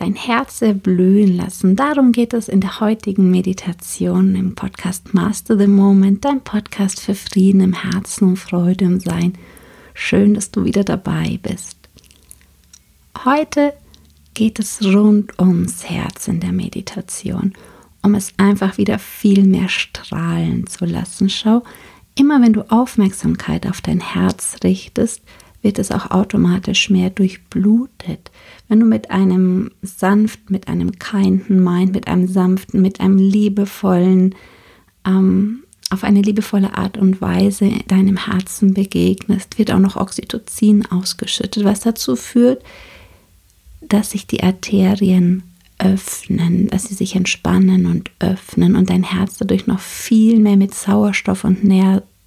dein Herz erblühen lassen. Darum geht es in der heutigen Meditation im Podcast Master the Moment, dein Podcast für Frieden im Herzen und Freude im Sein. Schön, dass du wieder dabei bist. Heute geht es rund ums Herz in der Meditation, um es einfach wieder viel mehr strahlen zu lassen. Schau, immer wenn du Aufmerksamkeit auf dein Herz richtest, wird es auch automatisch mehr durchblutet. Wenn du mit einem sanft, mit einem kindten Mind, mit einem sanften, mit einem liebevollen, ähm, auf eine liebevolle Art und Weise deinem Herzen begegnest, wird auch noch Oxytocin ausgeschüttet, was dazu führt, dass sich die Arterien öffnen, dass sie sich entspannen und öffnen und dein Herz dadurch noch viel mehr mit Sauerstoff und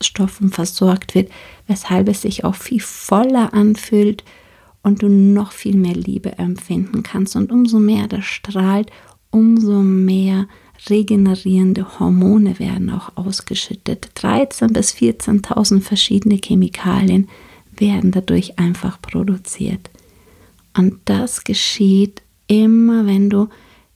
Nährstoffen versorgt wird, weshalb es sich auch viel voller anfühlt und du noch viel mehr Liebe empfinden kannst. Und umso mehr das strahlt, umso mehr regenerierende Hormone werden auch ausgeschüttet. 13.000 bis 14.000 verschiedene Chemikalien werden dadurch einfach produziert. Und das geschieht immer, wenn du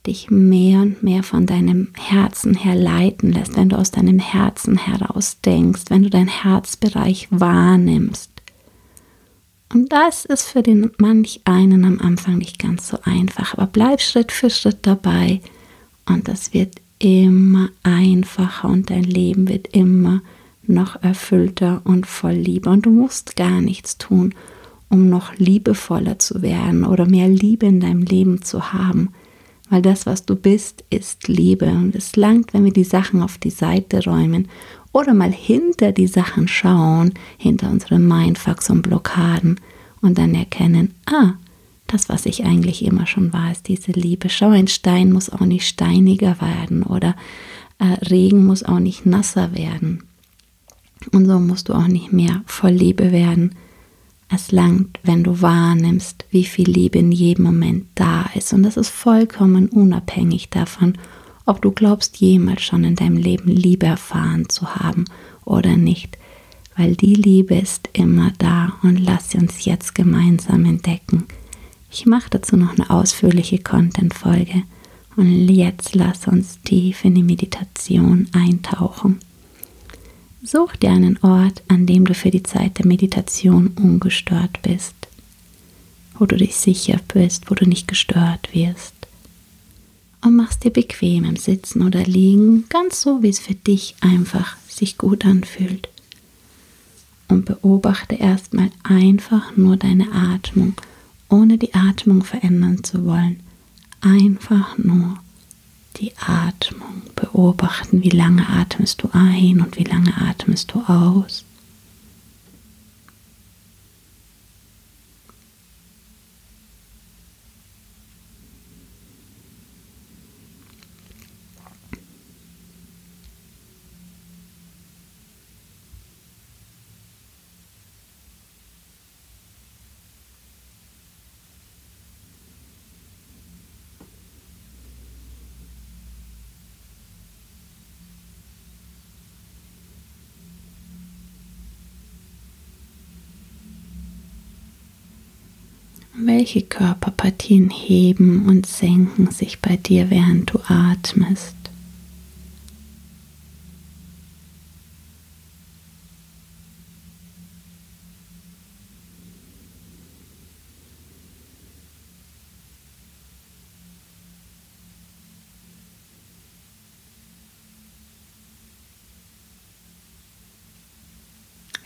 dich mehr und mehr von deinem Herzen her leiten lässt, wenn du aus deinem Herzen heraus denkst, wenn du deinen Herzbereich wahrnimmst. Und das ist für den manch einen am Anfang nicht ganz so einfach, aber bleib Schritt für Schritt dabei und das wird immer einfacher und dein Leben wird immer noch erfüllter und voll Liebe und du musst gar nichts tun, um noch liebevoller zu werden oder mehr Liebe in deinem Leben zu haben. Weil das, was du bist, ist Liebe. Und es langt, wenn wir die Sachen auf die Seite räumen oder mal hinter die Sachen schauen, hinter unseren Mindfucks und Blockaden und dann erkennen, ah, das, was ich eigentlich immer schon war, ist diese Liebe. Schau, ein Stein muss auch nicht steiniger werden oder äh, Regen muss auch nicht nasser werden. Und so musst du auch nicht mehr voll Liebe werden es langt, wenn du wahrnimmst, wie viel Liebe in jedem Moment da ist. Und das ist vollkommen unabhängig davon, ob du glaubst, jemals schon in deinem Leben Liebe erfahren zu haben oder nicht. Weil die Liebe ist immer da und lass sie uns jetzt gemeinsam entdecken. Ich mache dazu noch eine ausführliche Content-Folge. Und jetzt lass uns tief in die Meditation eintauchen. Such dir einen Ort, an dem du für die Zeit der Meditation ungestört bist, wo du dich sicher bist, wo du nicht gestört wirst. Und machst dir bequem im Sitzen oder Liegen, ganz so, wie es für dich einfach sich gut anfühlt. Und beobachte erstmal einfach nur deine Atmung, ohne die Atmung verändern zu wollen. Einfach nur die Atmung beobachten, wie lange atmest du ein und wie lange atmest du aus. Welche Körperpartien heben und senken sich bei dir, während du atmest?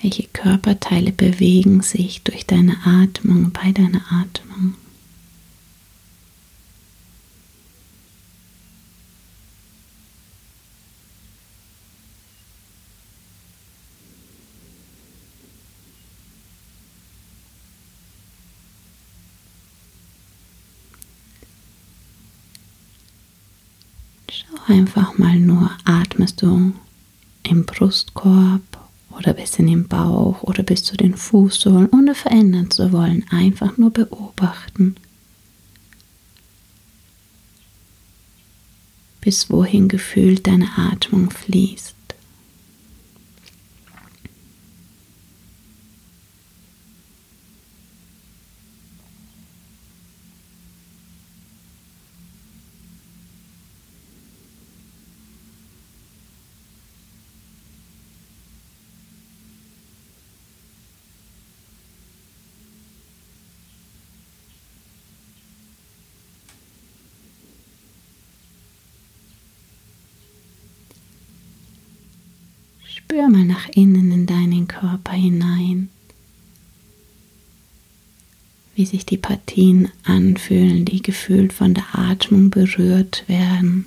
Welche Körperteile bewegen sich durch deine Atmung, bei deiner Atmung? Schau einfach mal nur, atmest du im Brustkorb oder bis in den Bauch oder bis zu den Fußsohlen, ohne verändern zu wollen, einfach nur beobachten. Bis wohin gefühlt deine Atmung fließt. Spür mal nach innen in deinen Körper hinein, wie sich die Partien anfühlen, die gefühlt von der Atmung berührt werden.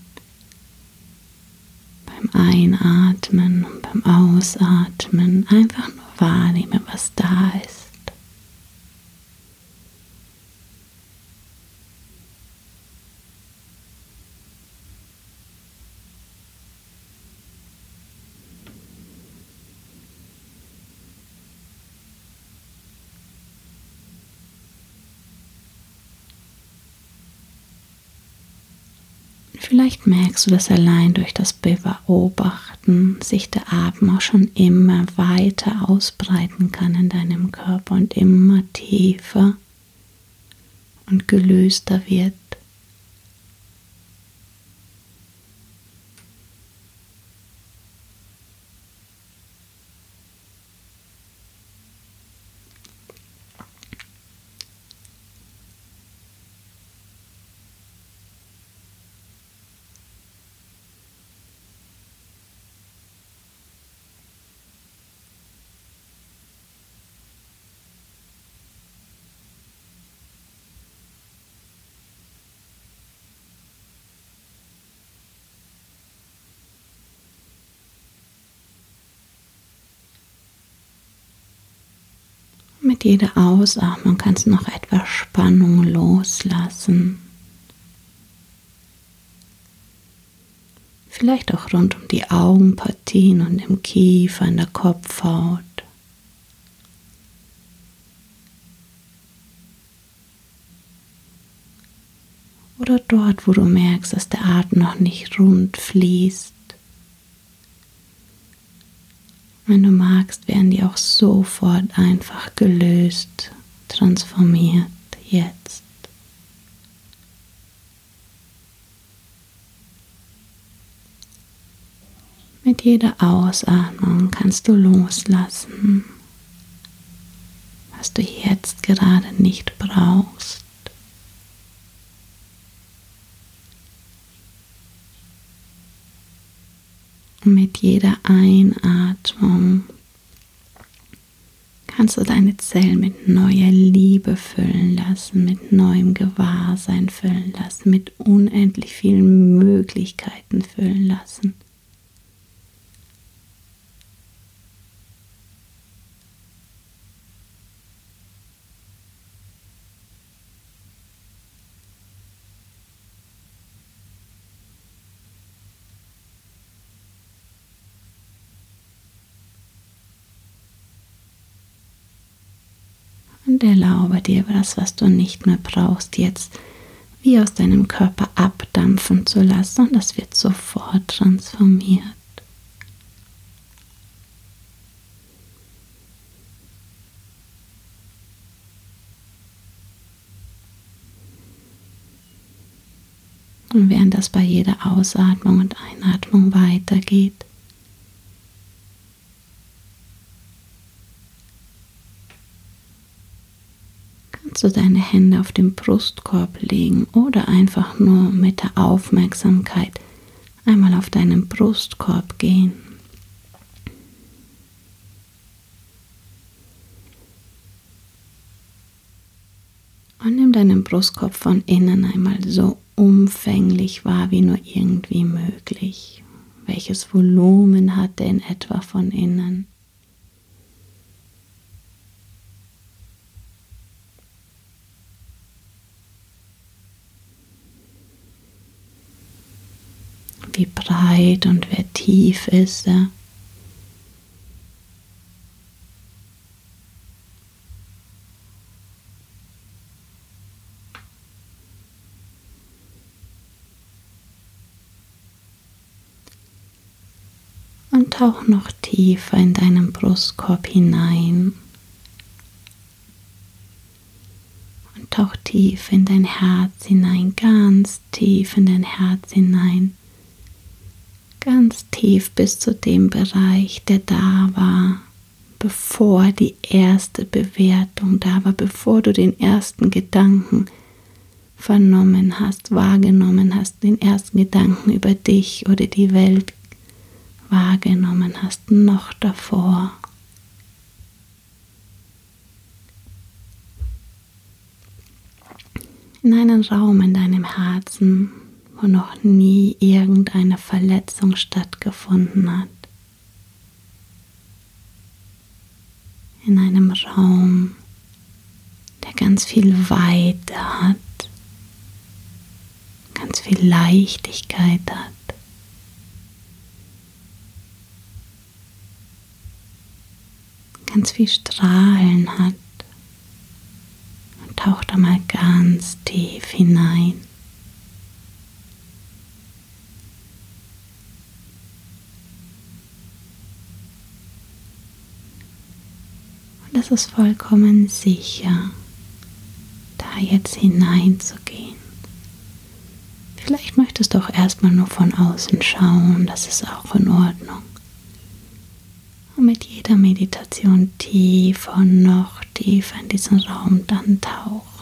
Beim Einatmen und beim Ausatmen einfach nur wahrnehmen, was da ist. Vielleicht merkst du, dass allein durch das Beobachten sich der Atem auch schon immer weiter ausbreiten kann in deinem Körper und immer tiefer und gelöster wird. Mit jeder Ausatmung kannst du noch etwas Spannung loslassen. Vielleicht auch rund um die Augenpartien und im Kiefer, in der Kopfhaut. Oder dort, wo du merkst, dass der Atem noch nicht rund fließt. Wenn du magst, werden die auch sofort einfach gelöst, transformiert jetzt. Mit jeder Ausatmung kannst du loslassen, was du jetzt gerade nicht brauchst. Mit jeder Einatmung kannst du deine Zellen mit neuer Liebe füllen lassen, mit neuem Gewahrsein füllen lassen, mit unendlich vielen Möglichkeiten füllen lassen. Und erlaube dir das, was du nicht mehr brauchst, jetzt wie aus deinem Körper abdampfen zu lassen und das wird sofort transformiert. Und während das bei jeder Ausatmung und Einatmung weitergeht, kannst du deine Hände auf den Brustkorb legen oder einfach nur mit der Aufmerksamkeit einmal auf deinen Brustkorb gehen. Und nimm deinen Brustkorb von innen einmal so umfänglich wahr wie nur irgendwie möglich. Welches Volumen hat er in etwa von innen? Wie breit und wer tief ist er. Und tauch noch tiefer in deinen Brustkorb hinein. Und tauch tief in dein Herz hinein, ganz tief in dein Herz hinein ganz tief bis zu dem Bereich, der da war, bevor die erste Bewertung da war, bevor du den ersten Gedanken vernommen hast, wahrgenommen hast, den ersten Gedanken über dich oder die Welt wahrgenommen hast, noch davor. In einen Raum in deinem Herzen, wo noch nie irgendeine Verletzung stattgefunden hat. In einem Raum, der ganz viel Weite hat, ganz viel Leichtigkeit hat. ganz viel Strahlen hat. Und taucht da mal ganz tief hinein. Es ist vollkommen sicher, da jetzt hineinzugehen. Vielleicht möchtest du auch erstmal nur von außen schauen, das ist auch in Ordnung. Und mit jeder Meditation tiefer noch tiefer in diesen Raum dann tauchen.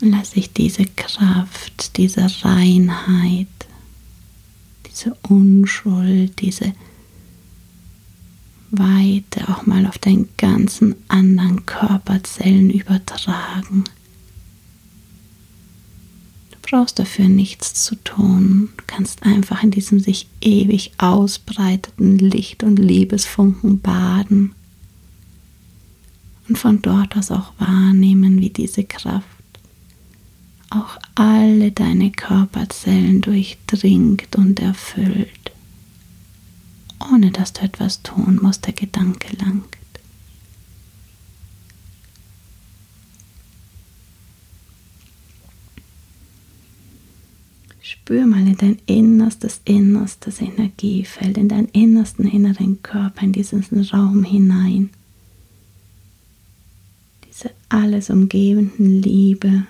Und lass sich diese Kraft, diese Reinheit, diese Unschuld, diese Weite auch mal auf deinen ganzen anderen Körperzellen übertragen brauchst dafür nichts zu tun. Du kannst einfach in diesem sich ewig ausbreiteten Licht und Liebesfunken baden und von dort aus auch wahrnehmen, wie diese Kraft auch alle deine Körperzellen durchdringt und erfüllt, ohne dass du etwas tun musst, der Gedanke langt. Spür mal in dein innerstes, innerstes Energiefeld, in deinen innersten inneren Körper, in diesen Raum hinein. Diese alles umgebenden Liebe.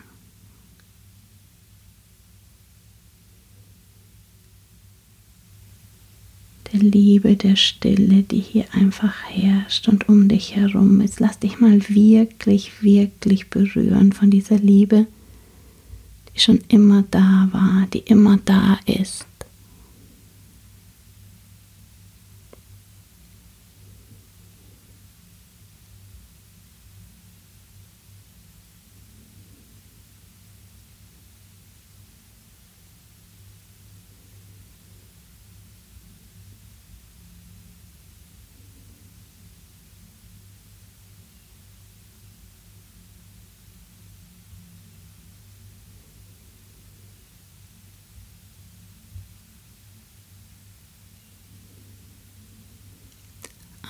Liebe, der Stille, die hier einfach herrscht und um dich herum ist. Lass dich mal wirklich, wirklich berühren von dieser Liebe die schon immer da war, die immer da ist.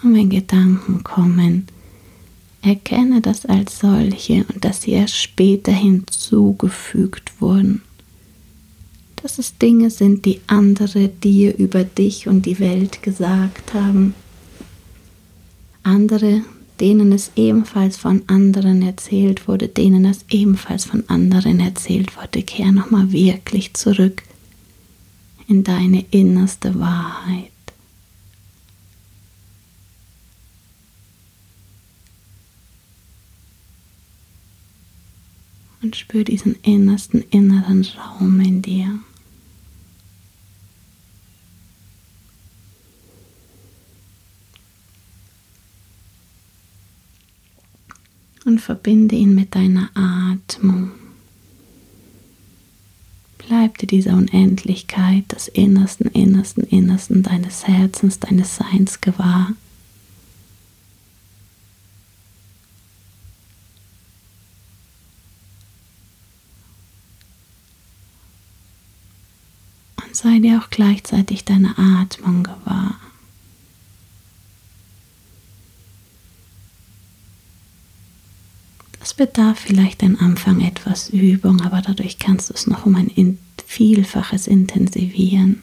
Wenn Gedanken kommen, erkenne das als solche und dass sie erst später hinzugefügt wurden. Dass es Dinge sind, die andere dir über dich und die Welt gesagt haben. Andere, denen es ebenfalls von anderen erzählt wurde, denen es ebenfalls von anderen erzählt wurde. Kehr nochmal wirklich zurück in deine innerste Wahrheit. Und spür diesen innersten inneren Raum in dir. Und verbinde ihn mit deiner Atmung. Bleib dir dieser Unendlichkeit des innersten, innersten, innersten deines Herzens, deines Seins gewahr. Sei dir auch gleichzeitig deine Atmung gewahr. Das bedarf vielleicht am Anfang etwas Übung, aber dadurch kannst du es noch um ein Vielfaches intensivieren.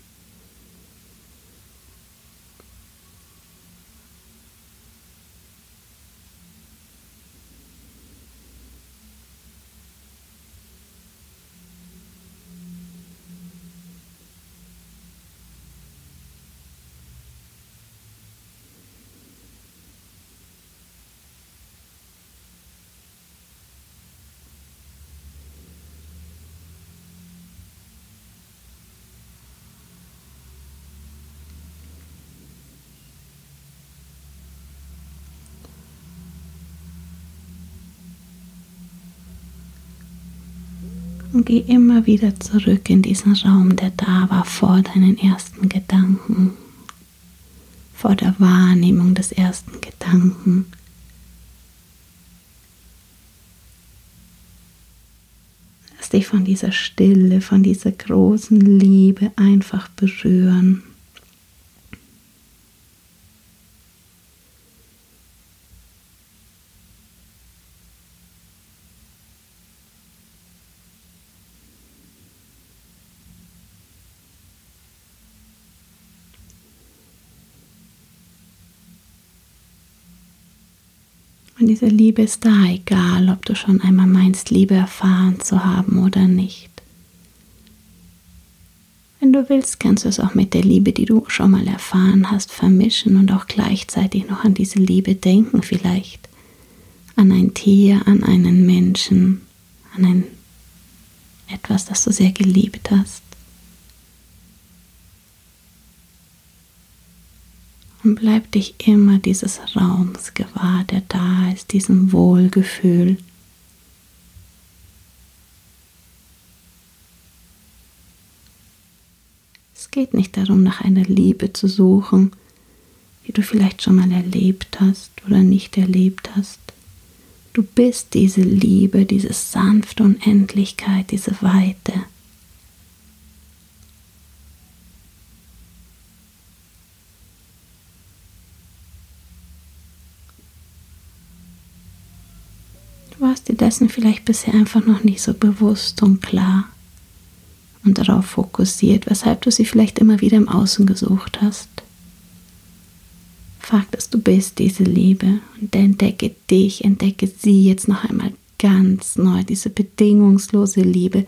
Und geh immer wieder zurück in diesen Raum, der da war vor deinen ersten Gedanken, vor der Wahrnehmung des ersten Gedanken. Lass dich von dieser Stille, von dieser großen Liebe einfach berühren. Und diese Liebe ist da, egal ob du schon einmal meinst, Liebe erfahren zu haben oder nicht. Wenn du willst, kannst du es auch mit der Liebe, die du schon mal erfahren hast, vermischen und auch gleichzeitig noch an diese Liebe denken vielleicht. An ein Tier, an einen Menschen, an ein etwas, das du sehr geliebt hast. Und bleib dich immer dieses Raums gewahr, der da ist, diesem Wohlgefühl. Es geht nicht darum, nach einer Liebe zu suchen, die du vielleicht schon mal erlebt hast oder nicht erlebt hast. Du bist diese Liebe, diese sanfte Unendlichkeit, diese Weite. Warst dir dessen vielleicht bisher einfach noch nicht so bewusst und klar und darauf fokussiert, weshalb du sie vielleicht immer wieder im Außen gesucht hast. Fakt ist, du bist diese Liebe und entdecke dich, entdecke sie jetzt noch einmal ganz neu, diese bedingungslose Liebe,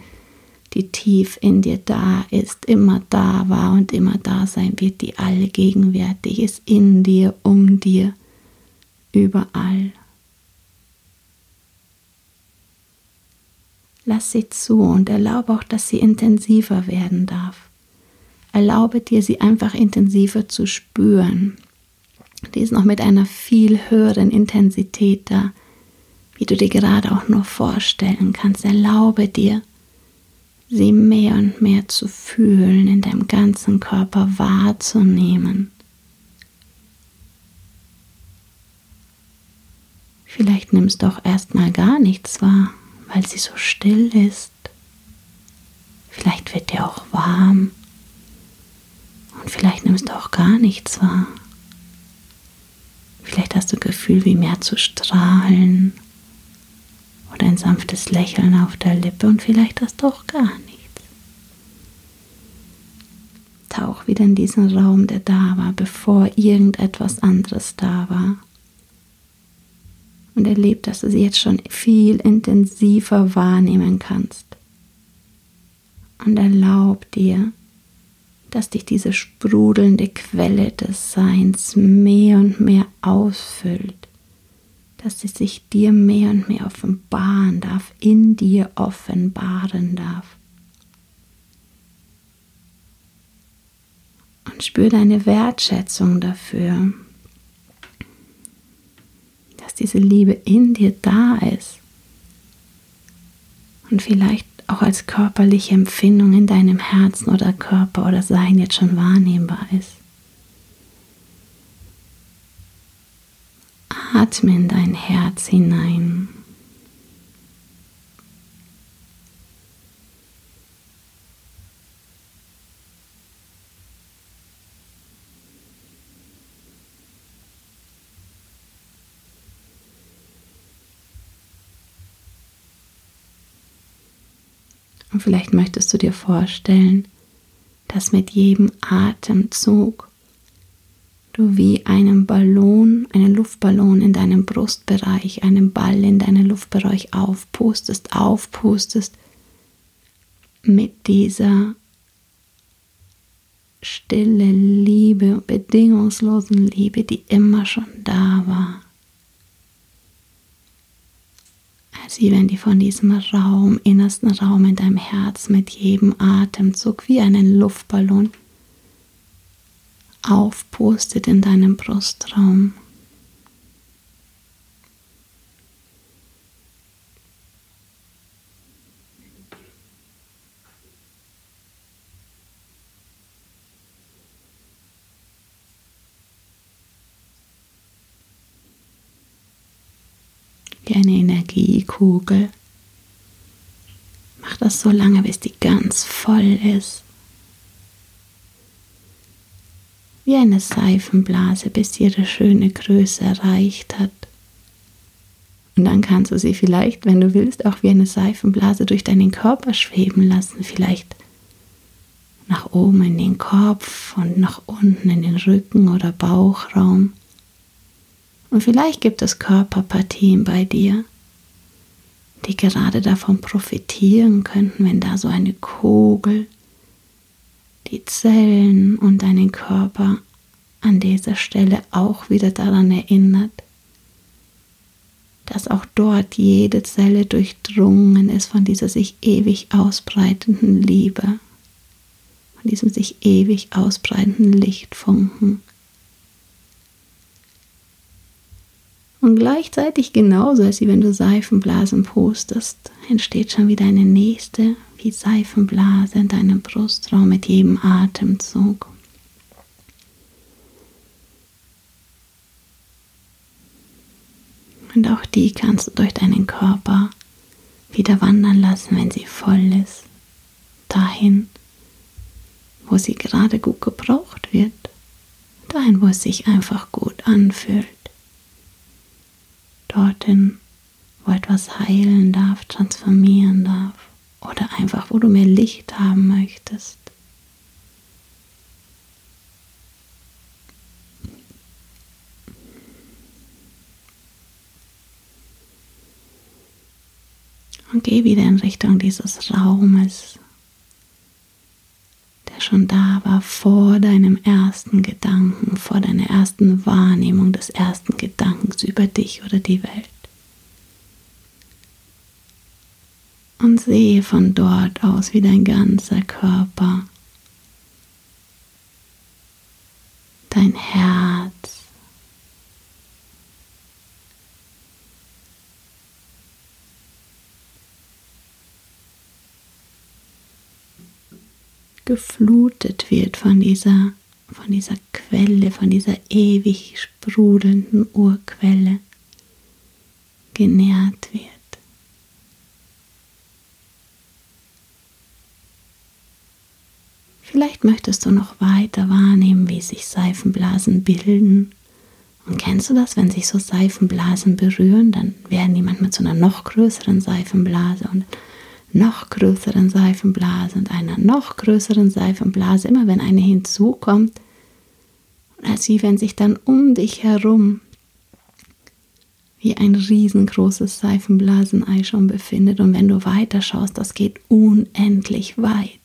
die tief in dir da ist, immer da war und immer da sein wird, die alle gegenwärtig ist, in dir, um dir, überall. Lass sie zu und erlaube auch, dass sie intensiver werden darf. Erlaube dir, sie einfach intensiver zu spüren. Die ist noch mit einer viel höheren Intensität da, wie du dir gerade auch nur vorstellen kannst. Erlaube dir, sie mehr und mehr zu fühlen, in deinem ganzen Körper wahrzunehmen. Vielleicht nimmst du auch erstmal gar nichts wahr weil sie so still ist. Vielleicht wird dir auch warm und vielleicht nimmst du auch gar nichts wahr. Vielleicht hast du Gefühl, wie mehr zu strahlen oder ein sanftes Lächeln auf der Lippe und vielleicht hast du auch gar nichts. Tauch wieder in diesen Raum, der da war, bevor irgendetwas anderes da war und erlebt, dass du sie jetzt schon viel intensiver wahrnehmen kannst. Und erlaub dir, dass dich diese sprudelnde Quelle des Seins mehr und mehr ausfüllt, dass sie sich dir mehr und mehr offenbaren darf, in dir offenbaren darf. Und spür deine Wertschätzung dafür, dass diese Liebe in dir da ist und vielleicht auch als körperliche Empfindung in deinem Herzen oder Körper oder Sein jetzt schon wahrnehmbar ist. Atme in dein Herz hinein. Und vielleicht möchtest du dir vorstellen, dass mit jedem Atemzug du wie einen Ballon, einen Luftballon in deinem Brustbereich, einen Ball in deinen Luftbereich aufpustest, aufpustest mit dieser stille Liebe, bedingungslosen Liebe, die immer schon da war. Als wie wenn die von diesem Raum, innersten Raum in deinem Herz mit jedem Atemzug wie einen Luftballon aufpustet in deinem Brustraum. Wie eine Energiekugel. Mach das so lange, bis die ganz voll ist. Wie eine Seifenblase, bis sie ihre schöne Größe erreicht hat. Und dann kannst du sie vielleicht, wenn du willst, auch wie eine Seifenblase durch deinen Körper schweben lassen. Vielleicht nach oben in den Kopf und nach unten in den Rücken oder Bauchraum. Und vielleicht gibt es Körperpartien bei dir, die gerade davon profitieren könnten, wenn da so eine Kugel die Zellen und deinen Körper an dieser Stelle auch wieder daran erinnert, dass auch dort jede Zelle durchdrungen ist von dieser sich ewig ausbreitenden Liebe, von diesem sich ewig ausbreitenden Lichtfunken. Und gleichzeitig genauso, als wenn du Seifenblasen postest, entsteht schon wieder eine nächste, wie Seifenblase in deinem Brustraum mit jedem Atemzug. Und auch die kannst du durch deinen Körper wieder wandern lassen, wenn sie voll ist. Dahin, wo sie gerade gut gebraucht wird. Dahin, wo es sich einfach gut anfühlt. Dorthin, wo etwas heilen darf, transformieren darf. Oder einfach, wo du mehr Licht haben möchtest. Und geh wieder in Richtung dieses Raumes, schon da war vor deinem ersten Gedanken, vor deiner ersten Wahrnehmung des ersten Gedankens über dich oder die Welt. Und sehe von dort aus, wie dein ganzer Körper, dein Herz, geflutet wird von dieser, von dieser Quelle, von dieser ewig sprudelnden Urquelle, genährt wird. Vielleicht möchtest du noch weiter wahrnehmen, wie sich Seifenblasen bilden. Und kennst du das, wenn sich so Seifenblasen berühren, dann werden die manchmal zu einer noch größeren Seifenblase und noch größeren Seifenblase und einer noch größeren Seifenblase, immer wenn eine hinzukommt, als wie wenn sich dann um dich herum wie ein riesengroßes Seifenblasenei schon befindet. Und wenn du weiter schaust, das geht unendlich weit.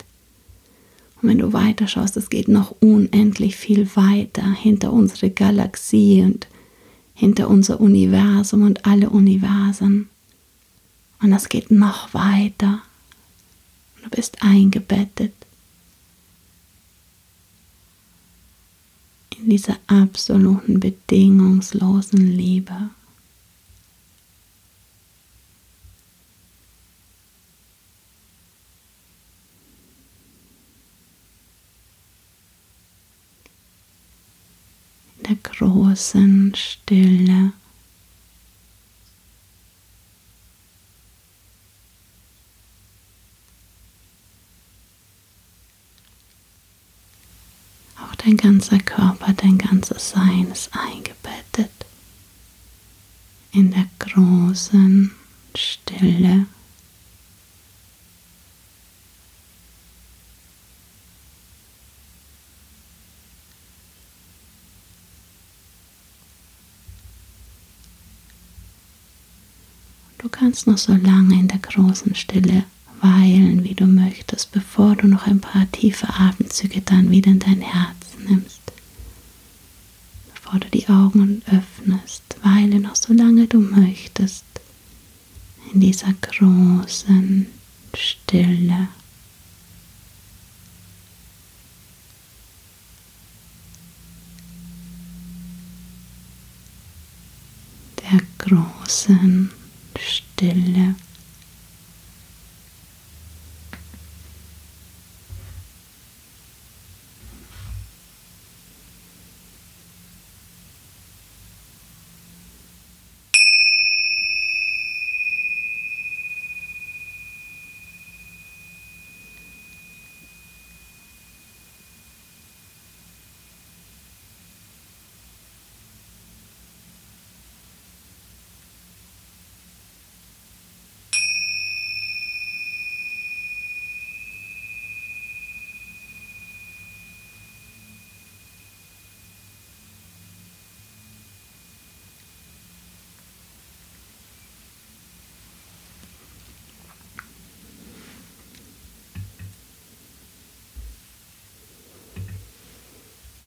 Und wenn du weiter schaust, das geht noch unendlich viel weiter hinter unsere Galaxie und hinter unser Universum und alle Universen. Und das geht noch weiter. Du bist eingebettet in dieser absoluten bedingungslosen Liebe. In der großen Stille. Dein ganzer Körper, dein ganzes Sein ist eingebettet in der großen Stille. Du kannst noch so lange in der großen Stille weilen, wie du möchtest, bevor du noch ein paar tiefe Atemzüge dann wieder in dein Herz nimmst, bevor du die Augen öffnest, weile noch so lange du möchtest in dieser großen Stille. Der großen Stille.